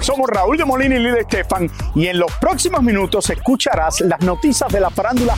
Somos Raúl de Molina y Lidia Estefan y en los próximos minutos escucharás las noticias de la farándula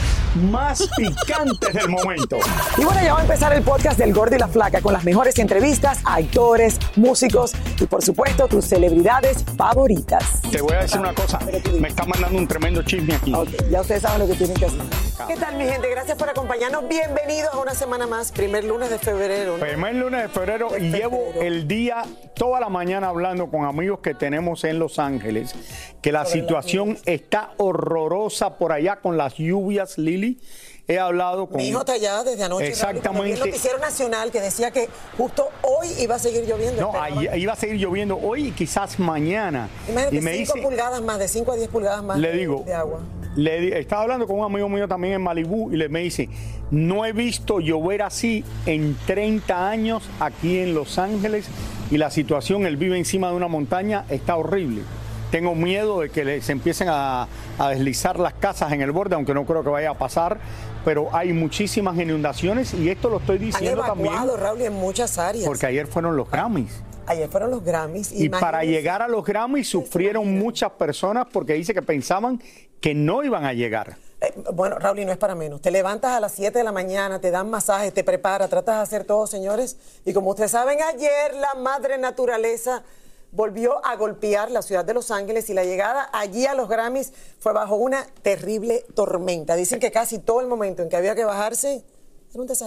más picantes del momento. Y bueno, ya va a empezar el podcast del Gordi y la Flaca con las mejores entrevistas a actores, músicos y por supuesto tus celebridades favoritas. Te voy a decir una cosa, me está mandando un tremendo chisme aquí. Ok, ya ustedes saben lo que tienen que hacer. ¿Qué tal mi gente? Gracias por acompañarnos. Bienvenidos a una semana más, primer lunes de febrero. ¿no? Primer lunes de febrero y llevo el día, toda la mañana hablando con amigos que tenemos en Los Ángeles, que la situación está horrorosa por allá con las lluvias, Lili. He hablado con... Mi hijo está allá desde anoche. Exactamente. El noticiero nacional que decía que justo hoy iba a seguir lloviendo. No, iba a seguir lloviendo hoy y quizás mañana. Imagínate, y me 5 dice, pulgadas más, de 5 a 10 pulgadas más le digo, de agua. Le estaba hablando con un amigo mío también en Malibú y le me dice, no he visto llover así en 30 años aquí en Los Ángeles y la situación, él vive encima de una montaña, está horrible. Tengo miedo de que se empiecen a, a deslizar las casas en el borde, aunque no creo que vaya a pasar, pero hay muchísimas inundaciones y esto lo estoy Han diciendo también evacuado, Raúl, en muchas áreas. porque ayer fueron los Grammys. Ayer fueron los Grammys. Y para llegar a los Grammys sufrieron muchas personas porque dice que pensaban que no iban a llegar. Eh, bueno, Raúl, y no es para menos. Te levantas a las 7 de la mañana, te dan masajes, te preparas, tratas de hacer todo, señores. Y como ustedes saben, ayer la madre naturaleza volvió a golpear la ciudad de Los Ángeles y la llegada allí a los Grammys fue bajo una terrible tormenta. Dicen que casi todo el momento en que había que bajarse.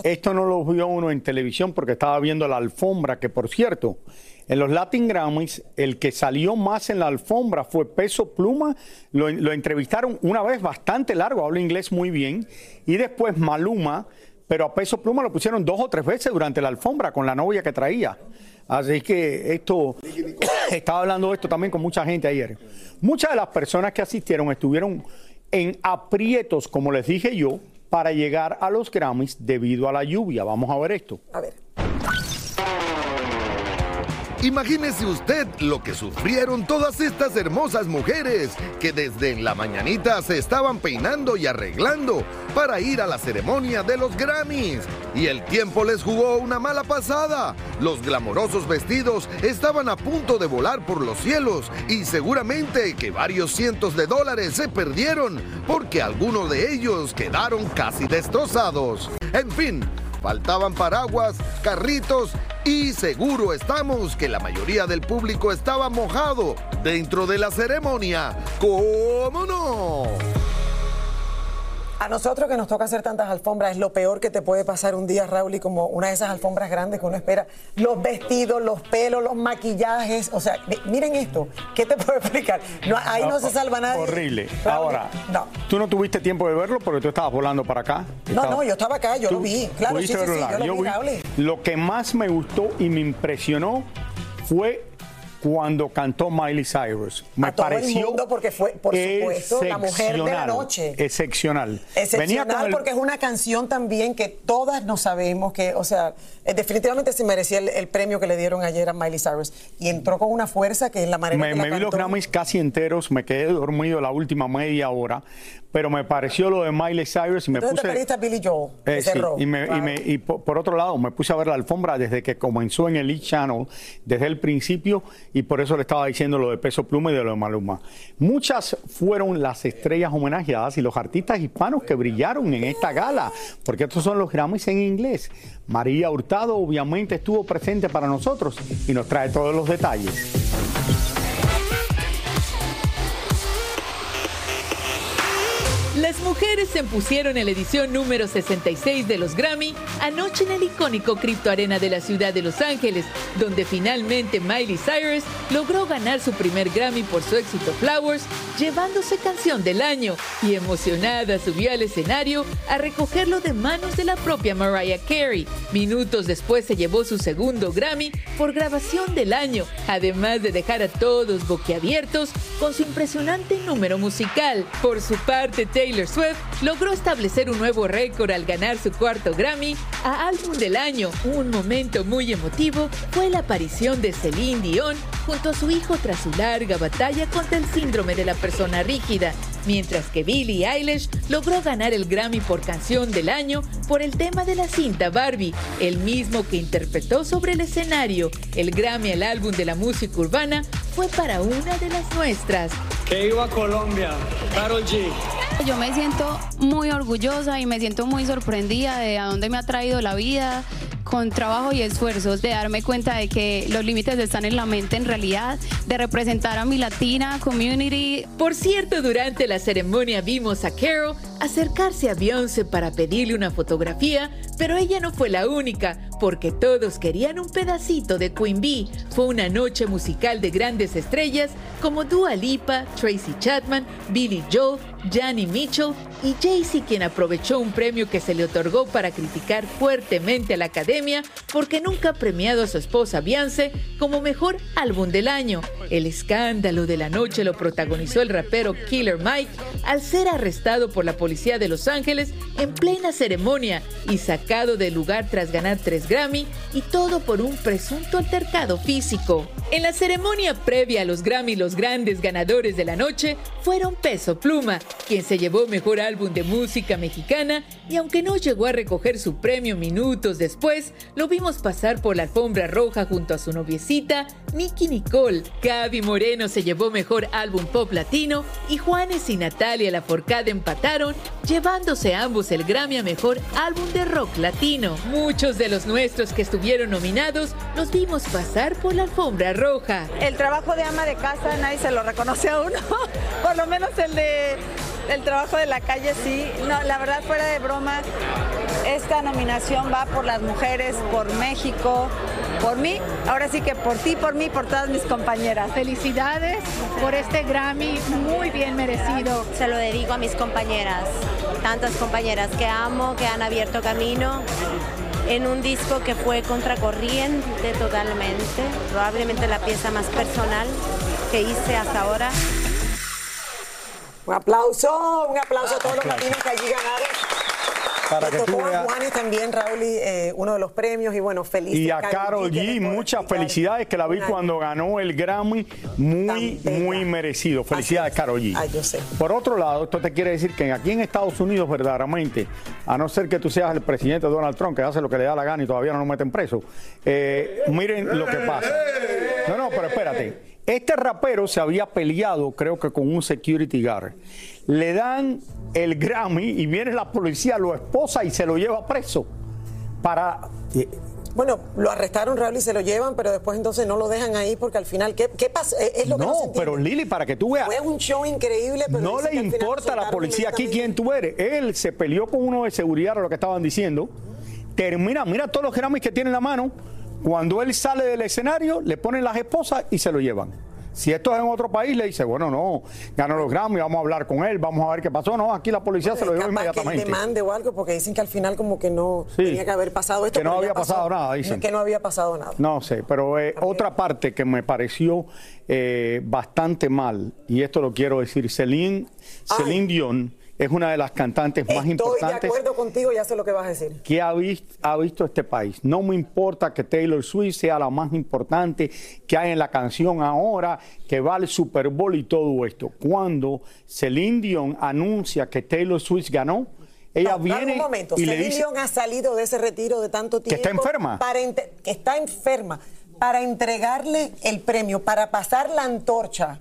Esto no lo vio uno en televisión porque estaba viendo la alfombra, que por cierto, en los Latin Grammys, el que salió más en la alfombra fue Peso Pluma. Lo, entrevistaron una vez bastante largo, habla inglés muy bien. Y después Maluma, pero a Peso Pluma lo pusieron dos o tres veces durante la alfombra con la novia que traía. Así que esto, estaba hablando de esto también con mucha gente ayer. Muchas de las personas que asistieron estuvieron en aprietos, como les dije yo, para llegar a los Grammys debido a la lluvia. Vamos a ver esto. A ver. Imagínese usted lo que sufrieron todas estas hermosas mujeres que desde la mañanita se estaban peinando y arreglando para ir a la ceremonia de los Grammys. Y el tiempo les jugó una mala pasada. Los glamorosos vestidos estaban a punto de volar por los cielos y seguramente que varios cientos de dólares se perdieron porque algunos de ellos quedaron casi destrozados. En fin, Faltaban paraguas, carritos y seguro estamos que la mayoría del público estaba mojado dentro de la ceremonia. ¿Cómo no? A nosotros que nos toca hacer tantas alfombras es lo peor que te puede pasar un día, Raúl, y como una de esas alfombras grandes que uno espera. Los vestidos, los pelos, los maquillajes. O sea, mi- miren esto. ¿Qué te puedo explicar? No, ahí no se salva nadie. Horrible. Raúl, Ahora, No. tú no tuviste tiempo de verlo porque tú estabas volando para acá. No, no, yo estaba acá, yo lo vi. Claro, sí, sí, sí, yo lo vi, Raúl. Lo que más me gustó y me impresionó fue cuando cantó Miley Cyrus. Me a todo pareció el mundo porque fue, por supuesto, la mujer de la excepcional, noche. Excepcional. Excepcional Venía el- porque es una canción también que todas nos sabemos que, o sea, eh, definitivamente se merecía el, el premio que le dieron ayer a Miley Cyrus y entró con una fuerza que es la manera Me, que la me vi los. Grammys casi enteros, me quedé dormido la última media hora, pero me pareció lo de Miley Cyrus y me Entonces te puse... a Billy Joel, Eh, sí, y, me- y me- y por, por otro lado, me puse a ver la alfombra desde que comenzó en el E! Channel, desde el principio, y por eso le estaba diciendo lo de Peso Pluma y de lo de Maluma. Muchas fueron las estrellas homenajeadas y los artistas hispanos que brillaron en esta gala, porque estos son los Grammys en inglés. María Hurtado obviamente estuvo presente para nosotros y nos trae todos los detalles. Las mujeres se impusieron en la edición número 66 de los Grammy anoche en el icónico Crypto Arena de la ciudad de Los Ángeles, donde finalmente Miley Cyrus logró ganar su primer Grammy por su éxito Flowers, llevándose canción del año y emocionada subió al escenario a recogerlo de manos de la propia Mariah Carey. Minutos después se llevó su segundo Grammy por grabación del año, además de dejar a todos boquiabiertos con su impresionante número musical. Por su parte, Taylor Swift logró establecer un nuevo récord al ganar su cuarto Grammy a Álbum del Año. Un momento muy emotivo fue la aparición de Celine Dion junto a su hijo tras su larga batalla contra el síndrome de la persona rígida, mientras que Billie Eilish logró ganar el Grammy por canción del año por el tema de la cinta Barbie, el mismo que interpretó sobre el escenario. El Grammy al álbum de la música urbana fue para una de las nuestras. Que iba a Colombia, Carol G. Yo me siento muy orgullosa y me siento muy sorprendida de a dónde me ha traído la vida con trabajo y esfuerzos, de darme cuenta de que los límites están en la mente en realidad, de representar a mi latina community. Por cierto, durante la ceremonia vimos a Carol acercarse a Beyoncé para pedirle una fotografía, pero ella no fue la única, porque todos querían un pedacito de Queen Bee. Fue una noche musical de grandes estrellas como Dua Lipa, Tracy Chapman, Billy Joel, Johnny Mitchell y Jay-Z, quien aprovechó un premio que se le otorgó para criticar fuertemente a la academia porque nunca ha premiado a su esposa Beyoncé como mejor álbum del año. El escándalo de la noche lo protagonizó el rapero Killer Mike al ser arrestado por la policía de Los Ángeles en plena ceremonia y sacado del lugar tras ganar tres Grammy y todo por un presunto altercado físico. En la ceremonia previa a los Grammy, los grandes ganadores de la noche fueron Peso Pluma, quien se llevó mejor álbum de música mexicana y aunque no llegó a recoger su premio minutos después, lo vimos pasar por la alfombra roja junto a su noviecita, Nicky Nicole. Gaby Moreno se llevó mejor álbum pop latino y Juanes y Natalia Laforcade empataron, llevándose ambos el Grammy a mejor álbum de rock latino. Muchos de los nuestros que estuvieron nominados los vimos pasar por la alfombra roja. El trabajo de ama de casa nadie se lo reconoce a uno, por lo menos el de el trabajo de la calle sí. No, la verdad fuera de broma, esta nominación va por las mujeres, por México, por mí, ahora sí que por ti, por mí, por todas mis compañeras. Felicidades por este Grammy muy bien merecido. Se lo dedico a mis compañeras, tantas compañeras que amo, que han abierto camino en un disco que fue contracorriente totalmente, probablemente la pieza más personal que hice hasta ahora. Un aplauso, un aplauso a todos los latinos que allí ganaron. Para que tú a veas. También, Raúl, y, eh, uno de los premios y bueno, feliz. Y a Carol G, muchas felicidades que la vi cuando ganó el Grammy, muy, muy merecido. Felicidades, Carol G. Ay, yo sé. Por otro lado, esto te quiere decir que aquí en Estados Unidos, verdaderamente, a no ser que tú seas el presidente Donald Trump, que hace lo que le da la gana y todavía no lo meten preso, eh, miren lo que pasa. No, no, pero espérate. Este rapero se había peleado, creo que con un security guard. Le dan el Grammy y viene la policía, lo esposa y se lo lleva preso. Para. eh, Bueno, lo arrestaron, Raúl, y se lo llevan, pero después entonces no lo dejan ahí porque al final, ¿qué, qué pasa? Eh, Es lo que no, no, se entiende. pero Lili, para que tú veas. Fue un show increíble, pero No le que importa a la policía aquí quién tú eres. Él se peleó con uno de seguridad, a lo que estaban diciendo. Termina, mira todos los Grammys que tiene en la mano. Cuando él sale del escenario, le ponen las esposas y se lo llevan. Si esto es en otro país, le dice, bueno, no, ganó los Grammy, vamos a hablar con él, vamos a ver qué pasó. No, aquí la policía se lo dio inmediatamente. Que demande o algo, porque dicen que al final como que no tenía que haber pasado esto. Que no había pasado nada, dicen. Que no había pasado nada. No sé, pero eh, otra parte que me pareció eh, bastante mal, y esto lo quiero decir, Celine, Celine Dion es una de las cantantes más Estoy de importantes acuerdo contigo, ya sé lo que vas a decir. que ha visto, ha visto este país. No me importa que Taylor Swift sea la más importante que hay en la canción ahora, que va al Super Bowl y todo esto. Cuando Celine Dion anuncia que Taylor Swift ganó, ella No, viene un momento. y le Celine dice Dion ha salido de ese retiro de tanto tiempo. está enferma. Para que está enferma. Para entregarle el premio, para pasar la antorcha.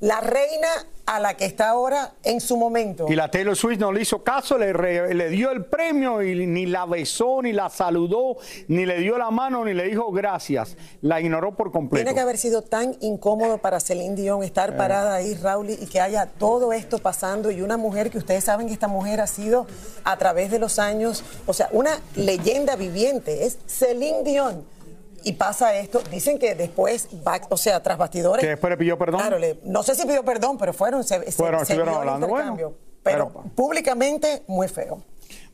La reina a la que está ahora en su momento. Y la Taylor Swift no le hizo caso, le, re- le dio el premio y ni la besó, ni la saludó, ni le dio la mano, ni le dijo gracias. La ignoró por completo. Tiene que haber sido tan incómodo para Celine Dion estar Eh. parada ahí, Raúl, y que haya todo esto pasando y una mujer que ustedes saben que esta mujer ha sido a través de los años, o sea, una leyenda viviente, es Celine Dion. Y pasa esto, dicen que después, va, o sea, tras bastidores. Que después le pidió perdón. Claro, le- no sé si pidió perdón, pero fueron, se, el hablando, bueno, intercambio. pero públicamente, muy feo.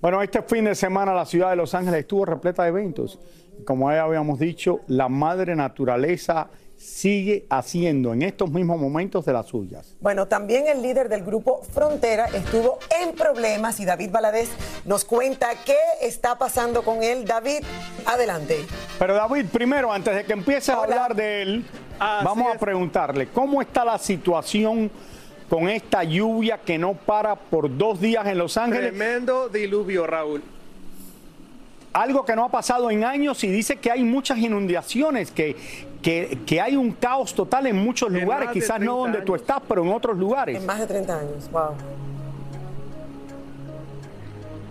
Bueno, este fin de semana la ciudad de Los Ángeles estuvo repleta de eventos. Como ya habíamos dicho, la madre naturaleza sigue haciendo en estos mismos momentos de las suyas. Bueno, también el líder del grupo Frontera estuvo en problemas y David Valadez nos cuenta qué está pasando con él. David, adelante. Pero David, primero, antes de que empieces a hablar de él, vamos a preguntarle, ¿cómo está la situación con esta lluvia que no para por dos días en Los Ángeles? Tremendo diluvio, Raúl. Algo que no ha pasado en años y dice que hay muchas inundaciones, que, que, que hay un caos total en muchos En lugares, quizás no 30 donde tú estás, pero en otros lugares. En más de 30 años, wow.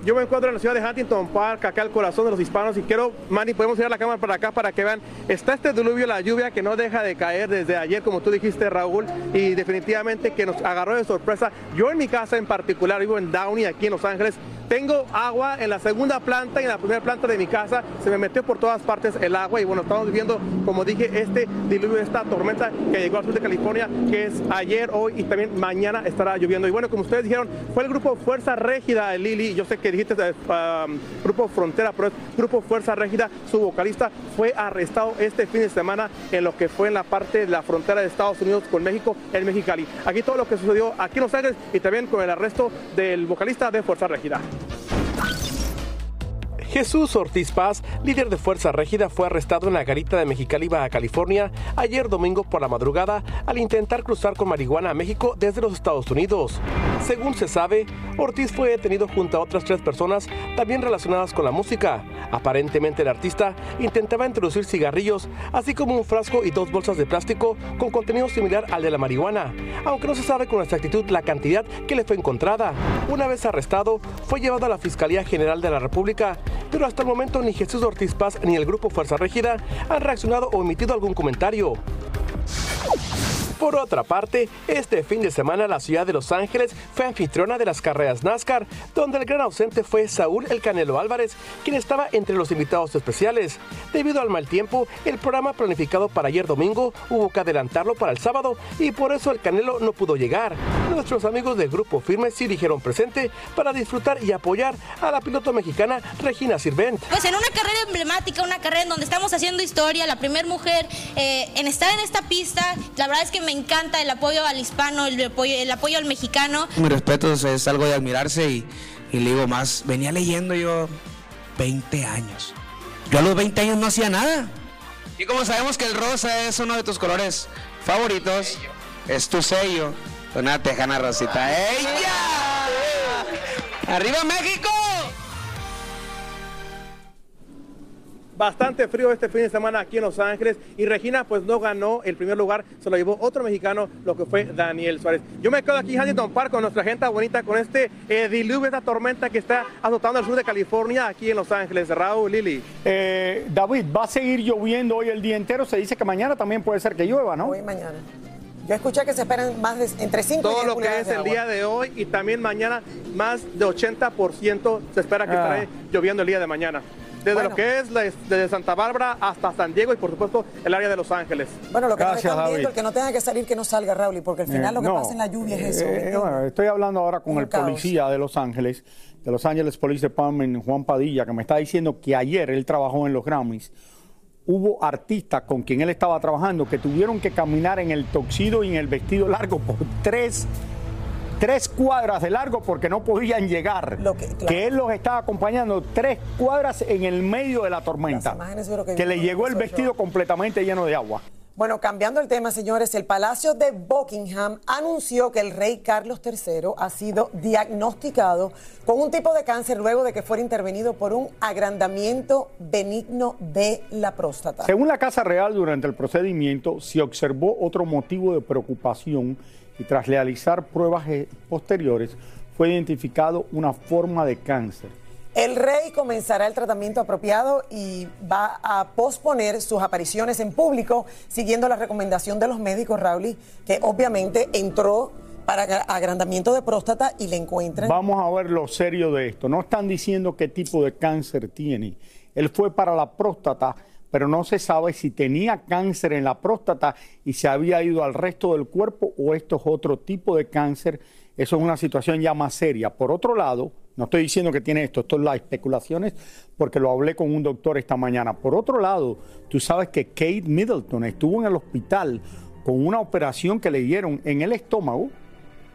Yo me encuentro en la ciudad de Huntington Park, acá al corazón de los hispanos, y quiero, Manny, podemos ir a la cámara para acá para que vean. Está este diluvio, la lluvia que no deja de caer desde ayer, como tú dijiste, Raúl, y definitivamente que nos agarró de sorpresa. Yo en mi casa en particular, vivo en Downey, aquí en Los Ángeles, tengo agua en la segunda planta y en la primera planta de mi casa. Se me metió por todas partes el agua y bueno, estamos viviendo, como dije, este diluvio, esta tormenta que llegó al sur de California, que es ayer, hoy y también mañana estará lloviendo. Y bueno, como ustedes dijeron, fue el grupo Fuerza Régida, Lili. Yo sé que dijiste eh, um, Grupo Frontera, pero es Grupo Fuerza Régida. Su vocalista fue arrestado este fin de semana en lo que fue en la parte de la frontera de Estados Unidos con México, en Mexicali. Aquí todo lo que sucedió aquí en Los Ángeles y también con el arresto del vocalista de Fuerza Régida. Thank you. Jesús Ortiz Paz, líder de Fuerza Régida, fue arrestado en la garita de Mexicali, Baja California, ayer domingo por la madrugada al intentar cruzar con marihuana a México desde los Estados Unidos. Según se sabe, Ortiz fue detenido junto a otras tres personas también relacionadas con la música. Aparentemente el artista intentaba introducir cigarrillos, así como un frasco y dos bolsas de plástico con contenido similar al de la marihuana, aunque no se sabe con exactitud la cantidad que le fue encontrada. Una vez arrestado, fue llevado a la Fiscalía General de la República, pero hasta el momento ni Jesús Ortiz Paz ni el Grupo Fuerza Régida han reaccionado o emitido algún comentario. Por otra parte, este fin de semana la ciudad de Los Ángeles fue anfitriona de las carreras NASCAR, donde el gran ausente fue Saúl El Canelo Álvarez, quien estaba entre los invitados especiales. Debido al mal tiempo, el programa planificado para ayer domingo hubo que adelantarlo para el sábado y por eso el Canelo no pudo llegar. Nuestros amigos del grupo Firme sí dijeron presente para disfrutar y apoyar a la piloto mexicana Regina Sirvent. Pues en una carrera emblemática, una carrera en donde estamos haciendo historia, la primera mujer eh, en estar en esta pista, la verdad es que me encanta el apoyo al hispano, el apoyo, el apoyo al mexicano. Mi respeto es, algo de admirarse y, le digo más, venía leyendo yo 20 años. Yo a los 20 años no hacía nada. Y como sabemos que el rosa es uno de tus colores favoritos, es tu sello, una tejana rosita. ¡Ella! ¡Arriba México! Bastante frío este fin de semana aquí en Los Ángeles y Regina pues no ganó el primer lugar, se lo llevó otro mexicano, lo que fue Daniel Suárez. Yo me quedo aquí en Huntington Park con nuestra gente bonita, con este eh, diluvio, esta tormenta que está azotando el sur de California, aquí en Los Ángeles. Raúl, Lili. Eh, David, va a seguir lloviendo hoy el día entero. Se dice que mañana también puede ser que llueva, ¿no? Hoy y mañana. Yo escuché que se esperan más de entre 5 y Todo 10 lo que es el agua. día de hoy y también mañana más de 80% se espera que Ah. estará lloviendo el día de mañana. Desde Bueno. lo que es la- desde Santa Bárbara hasta San Diego y por supuesto el área de Los Ángeles. Bueno, lo que nos Gracias, están viendo, David. el que no tenga que salir, que no salga, Raúl, porque al final Eh, lo que no, pasa en la lluvia es eso. eh, bueno, estoy hablando ahora con Un el caos. policía de Los Ángeles, de Los Ángeles Police Department, Juan Padilla, que me está diciendo que ayer él trabajó en los Grammys. Hubo artistas con quien él estaba trabajando que tuvieron que caminar en el toxido y en el vestido largo por tres, tres cuadras de largo porque no podían llegar. que, él los estaba acompañando tres cuadras en el medio de la tormenta. que que le llegó el vestido completamente lleno de agua. Bueno, cambiando el tema, señores, el Palacio de Buckingham anunció que el rey Carlos III ha sido diagnosticado con un tipo de cáncer luego de que fuera intervenido por un agrandamiento benigno de la próstata. Según la Casa Real, durante el procedimiento se observó otro motivo de preocupación y tras realizar pruebas eh, posteriores fue identificado una forma de cáncer. El rey comenzará el tratamiento apropiado y va a posponer sus apariciones en público siguiendo la recomendación de los médicos, Raúl, que obviamente entró para agra- agrandamiento de próstata y le encuentran. Vamos a ver lo serio de esto. No están diciendo qué tipo de cáncer tiene. Él fue para la próstata, pero no se sabe si tenía cáncer en la próstata y se había ido al resto del cuerpo o esto es otro tipo de cáncer. Eso es una situación ya más seria. Por otro lado, no estoy diciendo que tiene esto, esto es las especulaciones porque lo hablé con un doctor esta mañana. Por otro lado, tú sabes que Kate Middleton estuvo en el hospital con una operación que le dieron en el estómago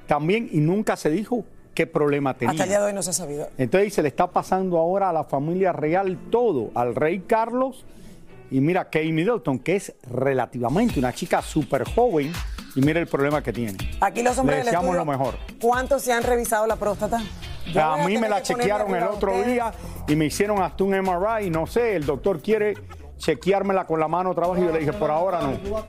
también y nunca se dijo qué problema tenía. Hasta el día de hoy no se ha sabido. Entonces se le está pasando ahora a la familia real todo, al rey Carlos y mira Kate Middleton, que es relativamente una chica súper joven y mira el problema que tiene. Aquí los hombres Le del deseamos estudio, lo mejor. ¿Cuántos se han revisado la próstata? Yo A mí me la chequearon el otro día y me hicieron hasta un MRI, no sé, el doctor quiere chequeármela con la mano otra vez y yo le dije, por ahora no.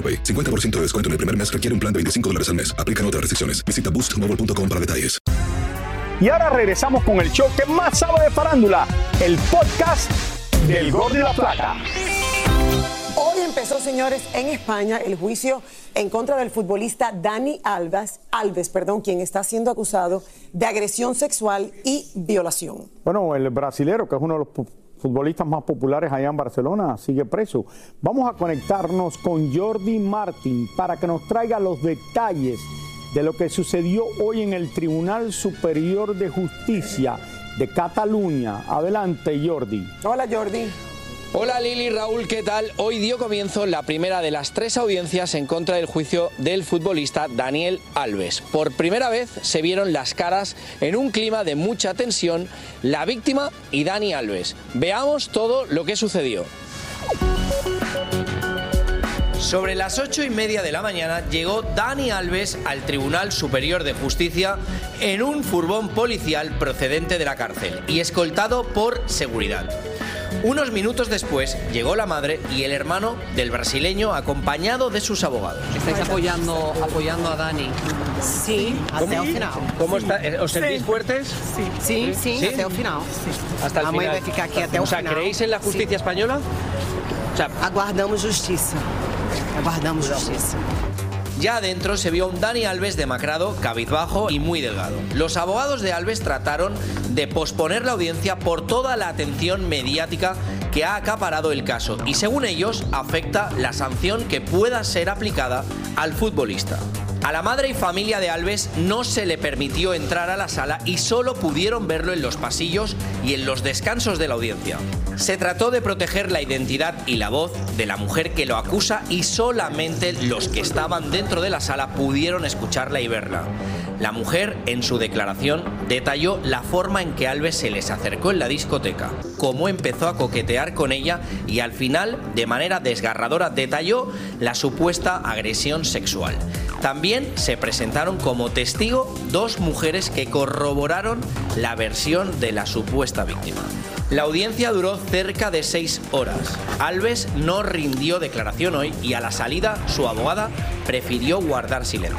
AroPay. 50% de descuento en el primer mes requiere un plan de 25 dólares al mes. Aplican otras restricciones. Visita boostmobile.com para detalles. Y ahora regresamos con el show que más sabe de farándula, el podcast del Gol de la Plata. Hoy empezó, señores, en España el juicio en contra del futbolista Dani Alves, Alves, perdón, quien está siendo acusado de agresión sexual y violación. Bueno, el brasilero, que es uno de los futbolistas más populares allá en Barcelona, sigue preso. Vamos a conectarnos con Jordi Martín para que nos traiga los detalles de lo que sucedió hoy en el Tribunal Superior de Justicia de Cataluña. Adelante, Jordi. Hola, Jordi. Hola Lili, Raúl, ¿qué tal? Hoy dio comienzo la primera de las tres audiencias en contra del juicio del futbolista Daniel Alves. Por primera vez se vieron las caras en un clima de mucha tensión, la víctima y Dani Alves. Veamos todo lo que sucedió. Sobre las ocho y media de la mañana llegó Dani Alves al Tribunal Superior de Justicia en un furgón policial procedente de la cárcel y escoltado por seguridad. Unos minutos después llegó la madre y el hermano del brasileño acompañado de sus abogados. ¿Estáis apoyando, apoyando a Dani? Sí, hasta el final. ¿Cómo está? ¿Os sentís Sí. fuertes? Sí, sí, hasta el final. Hasta el Vamos final. a ficar aquí hasta el o sea, final. ¿creéis en la justicia Sí. española? O sea, Aguardamos justiça. Aguardamos justiça. Ya adentro se vio un Dani Alves demacrado, cabizbajo y muy delgado. Los abogados de Alves trataron de posponer la audiencia por toda la atención mediática que ha acaparado el caso y según ellos afecta la sanción que pueda ser aplicada al futbolista. A la madre y familia de Alves no se le permitió entrar a la sala y solo pudieron verlo en los pasillos y en los descansos de la audiencia. Se trató de proteger la identidad y la voz de la mujer que lo acusa y solamente los que estaban dentro de la sala pudieron escucharla y verla. La mujer, en su declaración, detalló la forma en que Alves se les acercó en la discoteca, cómo empezó a coquetear con ella y al final, de manera desgarradora, detalló la supuesta agresión sexual. También se presentaron como testigo dos mujeres que corroboraron la versión de la supuesta víctima. La audiencia duró cerca de seis horas. Alves no rindió declaración hoy y a la salida su abogada prefirió guardar silencio.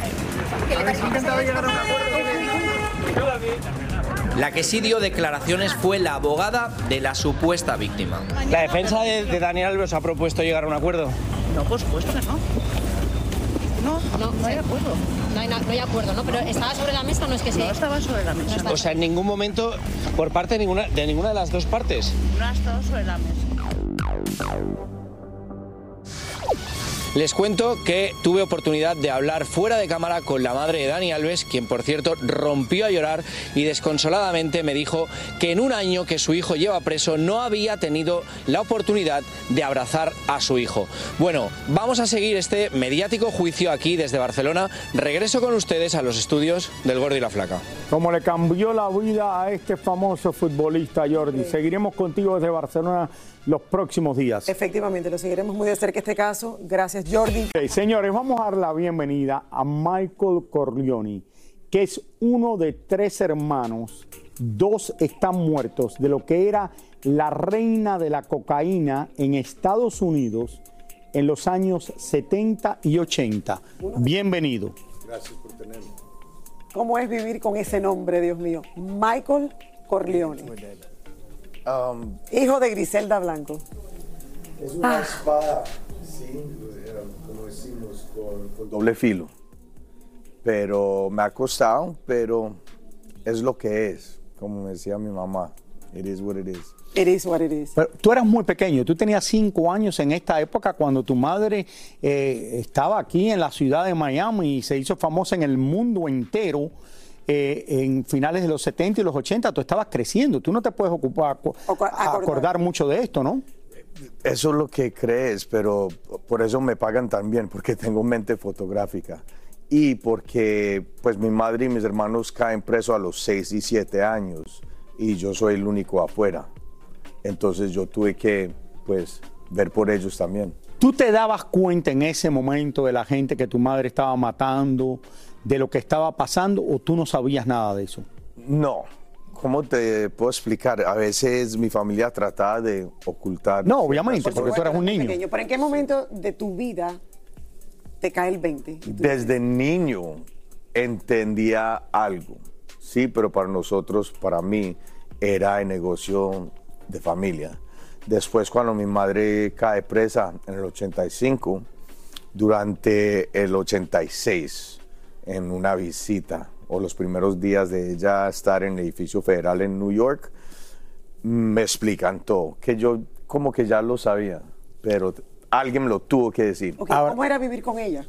La que sí dio declaraciones fue la abogada de la supuesta víctima. ¿La defensa de, de Dani Alves ha propuesto llegar a un acuerdo? No, por supuesto que no. No, no, no hay acuerdo. No hay, no hay acuerdo, ¿no? Pero estaba sobre la mesa, no es que sí. No estaba sobre la mesa. O sea, en ningún momento, por parte de ninguna de, ninguna de las dos partes. No ha estado sobre la mesa. Les cuento que tuve oportunidad de hablar fuera de cámara con la madre de Dani Alves, quien por cierto rompió a llorar y desconsoladamente me dijo que en un año que su hijo lleva preso no había tenido la oportunidad de abrazar a su hijo. Bueno, vamos a seguir este mediático juicio aquí desde Barcelona. Regreso con ustedes a los estudios del Gordo y la Flaca. Como le cambió la vida a este famoso futbolista, Jordi. Seguiremos contigo desde Barcelona los próximos días. Efectivamente, lo seguiremos muy de cerca este caso. Gracias, Jordi. Señores, vamos a dar la bienvenida a Michael Corleone, que es uno de tres hermanos. Dos están muertos de lo que era la reina de la cocaína en Estados Unidos en los años 70 y 80. Bienvenido. Gracias por tenerme. ¿Cómo es vivir con ese nombre, Dios mío? Michael Corleone, Um, hijo de Griselda Blanco. es una Ah. espada, sí, eh, como decimos, con, con doble filo. Pero me ha costado, pero es lo que es, como decía mi mamá. It is what it is. It is what it is. Pero tú eras muy pequeño, tú tenías cinco años en esta época cuando tu madre eh, estaba aquí en la ciudad de Miami y se hizo famosa en el mundo entero. Eh, en finales de los 70 y los 80 tú estabas creciendo, tú no te puedes ocupar, acordar. mucho de esto, ¿no? Eso es lo que crees, pero por eso me pagan también, porque tengo mente fotográfica. Y porque pues mi madre y mis hermanos caen presos a los 6 y 7 años y yo soy el único afuera. Entonces yo tuve que pues ver por ellos también. ¿Tú te dabas cuenta en ese momento de la gente que tu madre estaba matando, de lo que estaba pasando, o tú no sabías nada de eso? No, ¿cómo te puedo explicar? A veces mi familia trataba de ocultar. No, obviamente, porque tú eras un niño. Pequeño, pero ¿en qué momento de tu vida te cae el 20? Desde niño entendía algo, sí, pero para nosotros, para mí, era el negocio de familia. Después, cuando mi madre cae presa en el 85, durante el 86, en una visita, o los primeros días de ella estar en el edificio federal en New York, me explican todo, que yo como que ya lo sabía, pero alguien me lo tuvo que decir. Ok, ¿Cómo era vivir con ella?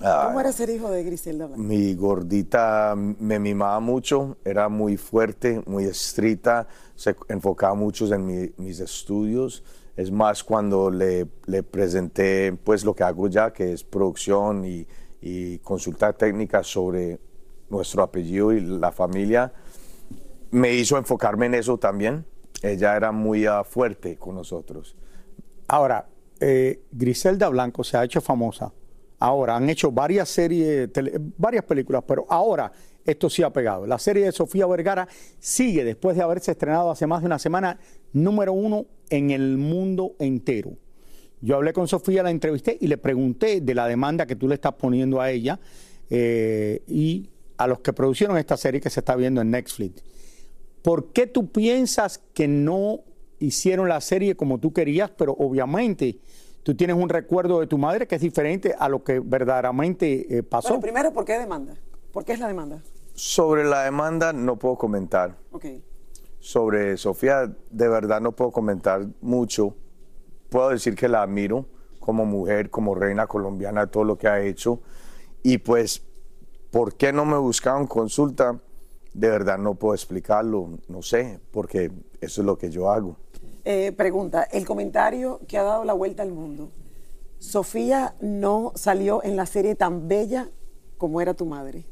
Ah, ¿Cómo era ser hijo de Griselda Blanco? Mi gordita me mimaba mucho, era muy fuerte, muy estricta, se enfocaba mucho en mi- mis estudios. Es más, cuando le, le presenté pues lo que hago ya, que es producción y, y consulta técnica sobre nuestro apellido y la familia, me hizo enfocarme en eso también. Ella era muy ah, fuerte con nosotros. Ahora, eh, Griselda Blanco se ha hecho famosa. Ahora han hecho varias series, tele- varias películas, pero ahora esto sí ha pegado. La serie de Sofía Vergara sigue después de haberse estrenado hace más de una semana, número uno en el mundo entero. Yo hablé con Sofía, la entrevisté y le pregunté de la demanda que tú le estás poniendo a ella eh, y a los que produjeron esta serie que se está viendo en Netflix. ¿Por qué tú piensas que no hicieron la serie como tú querías, pero obviamente tú tienes un recuerdo de tu madre que es diferente a lo que verdaderamente eh, pasó? Bueno, primero, ¿por qué demanda? ¿Por qué es la demanda? Sobre la demanda no puedo comentar. Ok. Sobre Sofía, de verdad no puedo comentar mucho. Puedo decir que la admiro como mujer, como reina colombiana, todo lo que ha hecho. Y pues, ¿por qué no me buscaron consulta? De verdad no puedo explicarlo, no sé, porque eso es lo que yo hago. Eh, pregunta, el comentario que ha dado la vuelta al mundo. Sofía no salió en la serie tan bella como era tu madre.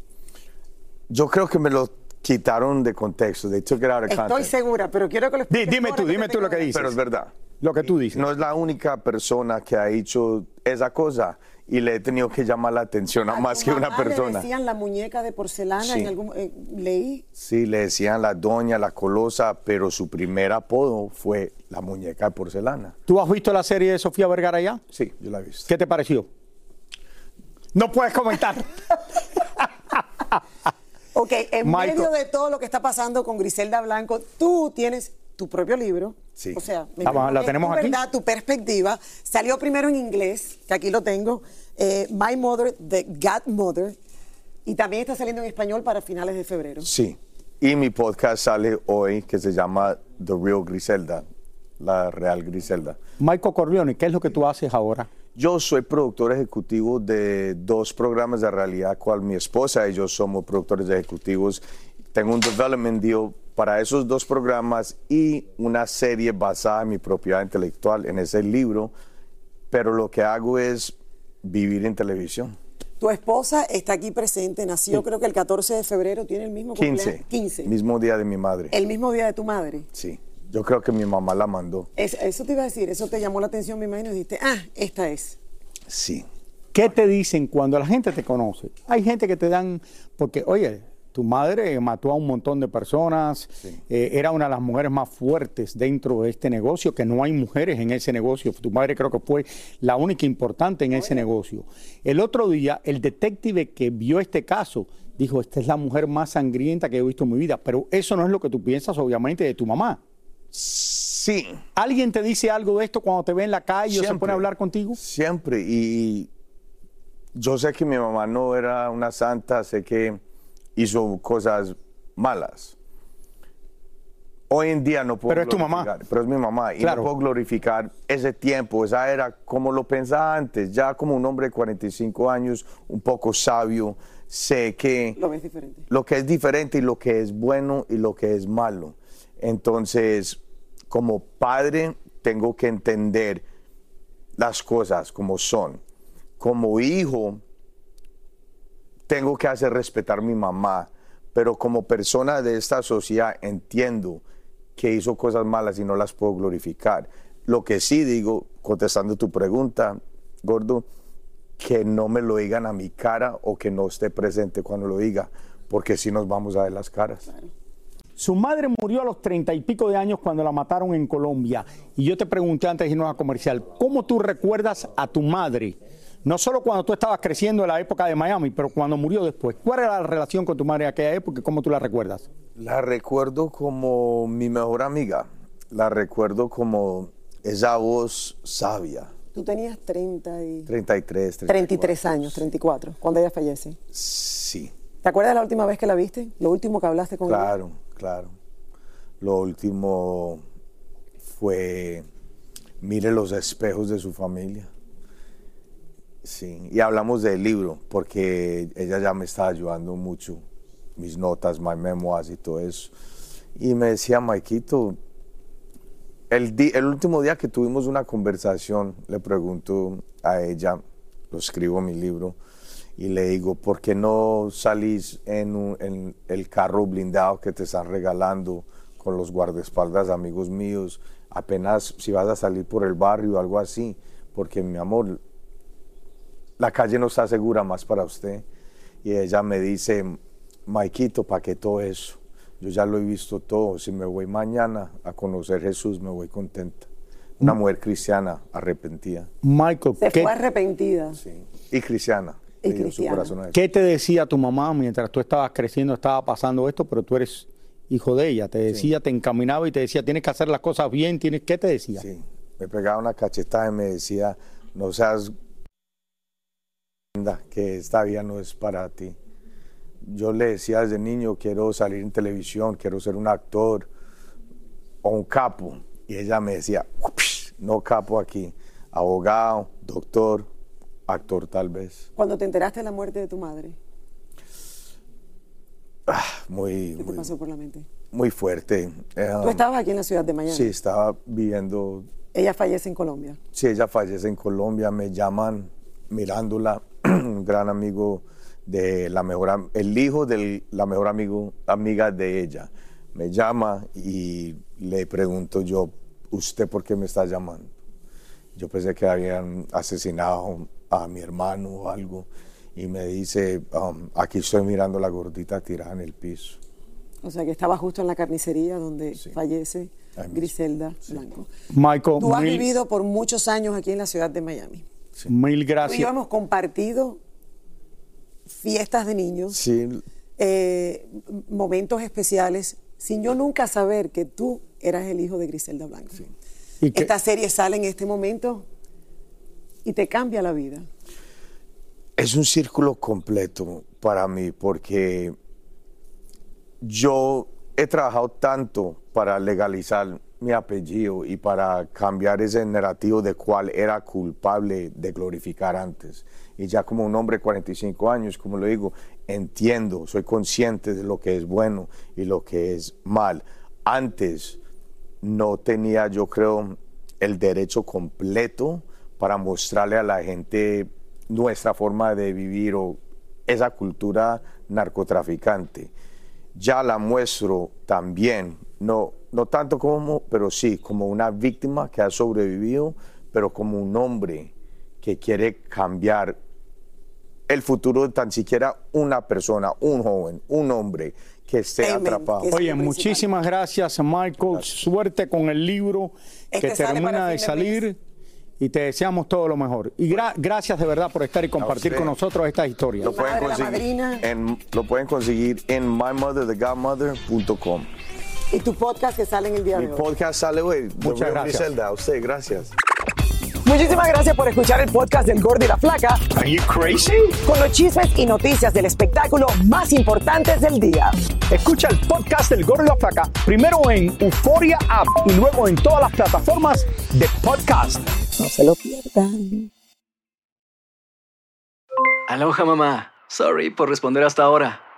Yo creo que me lo quitaron de contexto. Took it out of Estoy segura, pero quiero que lo expliques dime tú, que dime tú lo que dices. Pero es verdad. Lo que tú dices. No es la única persona que ha hecho esa cosa y le he tenido que llamar la atención a más que una Ah, le persona. decían la muñeca de porcelana Sí. en algún eh, leí. Sí, le decían la doña, la colosa, pero su primer apodo fue la muñeca de porcelana. ¿Tú has visto la serie de Sofía Vergara ya? Sí, yo la he visto. ¿Qué te pareció? No puedes comentar. Ok, en Michael- medio de todo lo que está pasando con Griselda Blanco, tú tienes tu propio libro. Sí. O sea, me La- imagino la que tenemos tu aquí. verdad, tu perspectiva. Salió primero en inglés, que aquí lo tengo, eh, My Mother, The Godmother, y también está saliendo en español para finales de febrero. Sí. Y mi podcast sale hoy que se llama The Real Griselda, la real Griselda. Michael Corleone, ¿qué es lo que tú haces ahora? Yo soy productor ejecutivo de dos programas de realidad, cual mi esposa y yo somos productores ejecutivos. Tengo un development deal para esos dos programas y una serie basada en mi propiedad intelectual, en ese libro. Pero lo que hago es vivir en televisión. Tu esposa está aquí presente, nació creo que el 14 de febrero, tiene el mismo 15. cumpleaños. 15. Mismo día de mi madre. El mismo día de tu madre. Sí. Yo creo que mi mamá la mandó. Es- eso te iba a decir, eso te llamó la atención, me imagino, y dijiste, ah, esta es. Sí. ¿Qué te dicen cuando la gente te conoce? Hay gente que te dan, porque, oye, tu madre mató a un montón de personas, eh, era una de las mujeres más fuertes dentro de este negocio, que no hay mujeres en ese negocio. Tu madre creo que fue la única importante en ese negocio. El otro día, el detective que vio este caso dijo, esta es la mujer más sangrienta que he visto en mi vida, pero eso no es lo que tú piensas, obviamente, de tu mamá. Sí. ¿Alguien te dice algo de esto cuando te ve en la calle o se Siempre. pone a hablar contigo? Siempre. Y yo sé que mi mamá no era una santa, sé que hizo cosas malas. Hoy en día no puedo Pero es tu mamá. glorificar, Pero es mi mamá. Y Claro. no puedo glorificar ese tiempo, esa era como lo pensaba antes. Ya como un hombre de 45 años, un poco sabio, sé que Lo ves diferente. lo que es diferente y lo que es bueno y lo que es malo. Entonces, como padre, tengo que entender las cosas como son. Como hijo, tengo que hacer respetar a mi mamá, pero como persona de esta sociedad entiendo que hizo cosas malas y no las puedo glorificar. Lo que sí digo, contestando tu pregunta, gordo, que no me lo digan a mi cara o que no esté presente cuando lo diga, porque si nos vamos a ver las caras. Su madre murió a los treinta y pico de años cuando la mataron en Colombia. Y yo te pregunté antes de irnos a comercial, ¿cómo tú recuerdas a tu madre? No solo cuando tú estabas creciendo en la época de Miami, pero cuando murió después. ¿Cuál era la relación con tu madre en aquella época y cómo tú la recuerdas? La recuerdo como mi mejor amiga, la recuerdo como esa voz sabia, Tú tenías 30 y... 33, 34. 33 años, 34, cuando ella fallece. Sí, ¿Te acuerdas la última vez que la viste? Lo último que hablaste con ella. claro, claro. Lo último fue, mire los espejos de su familia. Sí, y hablamos del libro, porque ella ya me estaba ayudando mucho, mis notas, my memoirs y todo eso. Y me decía, Maikito, el, último día que tuvimos una conversación, le pregunto a ella, lo escribo en mi libro, y le digo, ¿por qué no salís en, un- en el carro blindado que te están regalando con los guardaespaldas amigos míos? Apenas si vas a salir por el barrio o algo así, porque mi amor, la calle no está segura más para usted. Y ella me dice, Maikito, ¿para qué todo eso? Yo ya lo he visto todo. Si me voy mañana a conocer Jesús, me voy contenta. Una Mm. mujer cristiana arrepentida. Michael, Se ¿qué, fue arrepentida. Y cristiana. Y su cristiana. corazón a Jesús. qué te decía tu mamá mientras tú estabas creciendo, estaba pasando esto, pero tú eres hijo de ella? Te decía, te encaminaba y te decía, tienes que hacer las cosas bien, tienes, ¿qué te decía? Sí, me pegaba una cachetada y me decía, no seas que esta vida no es para ti. Yo le decía desde niño, quiero salir en televisión, quiero ser un actor o un capo. Y ella me decía, "Ups, no capo aquí, abogado, doctor, actor tal vez. Cuando te enteraste de la muerte de tu madre, Muy, ¿qué te muy, pasó por la mente? muy fuerte. Eh, Tú estabas aquí en la ciudad de Miami. Sí, estaba viviendo Ella fallece en Colombia. Si ella fallece en Colombia, me llaman mirándola, un gran amigo de la mejor, el hijo de la mejor amigo, amiga de ella. Me llama y le pregunto yo, ¿usted por qué me está llamando? Yo pensé que habían asesinado a mi hermano o algo. Y me dice, um, aquí estoy mirando a la gordita tirada en el piso. O sea, que estaba justo en la carnicería donde fallece. Griselda Blanco. Michael, Tú has mil, vivido por muchos años aquí en la ciudad de Miami. Mil Tú y yo gracias. hemos compartido fiestas de niños, Sí, eh, momentos especiales, sin yo nunca saber que tú eras el hijo de Griselda Blanco. Y que- Esta serie sale en este momento y te cambia la vida. Es un círculo completo para mí porque yo he trabajado tanto para legalizar mi apellido y para cambiar ese narrativo de cuál era culpable de glorificar antes. Y ya como un hombre de 45 años, como lo digo, entiendo, soy consciente de lo que es bueno y lo que es mal. Antes no tenía, yo creo, el derecho completo para mostrarle a la gente nuestra forma de vivir o esa cultura narcotraficante. Ya la muestro también, no, no tanto como, pero sí, como una víctima que ha sobrevivido, pero como un hombre que quiere cambiar el futuro de tan siquiera una persona, un joven, un hombre que esté Amen. atrapado. Que es Oye, muchísimas gracias, Michael. Suerte con el libro Este que termina de mes. salir y te deseamos todo lo mejor. Y gra- gracias de verdad por estar y compartir con nosotros estas historias. Lo pueden, conseguir en, lo pueden conseguir en mymotherthegodmother.com. Y tu podcast que sale en el día Mi de hoy. podcast sale hoy. Muchas gracias. Griselda, a usted, gracias. Muchísimas gracias por escuchar el podcast del Gordo y la Flaca. Are you crazy? Con los chismes y noticias del espectáculo más importantes del día. Escucha el podcast del Gordo y la Flaca primero en Euforia App y luego en todas las plataformas de podcast. No se lo pierdan. Aloha mamá. Sorry por responder hasta ahora.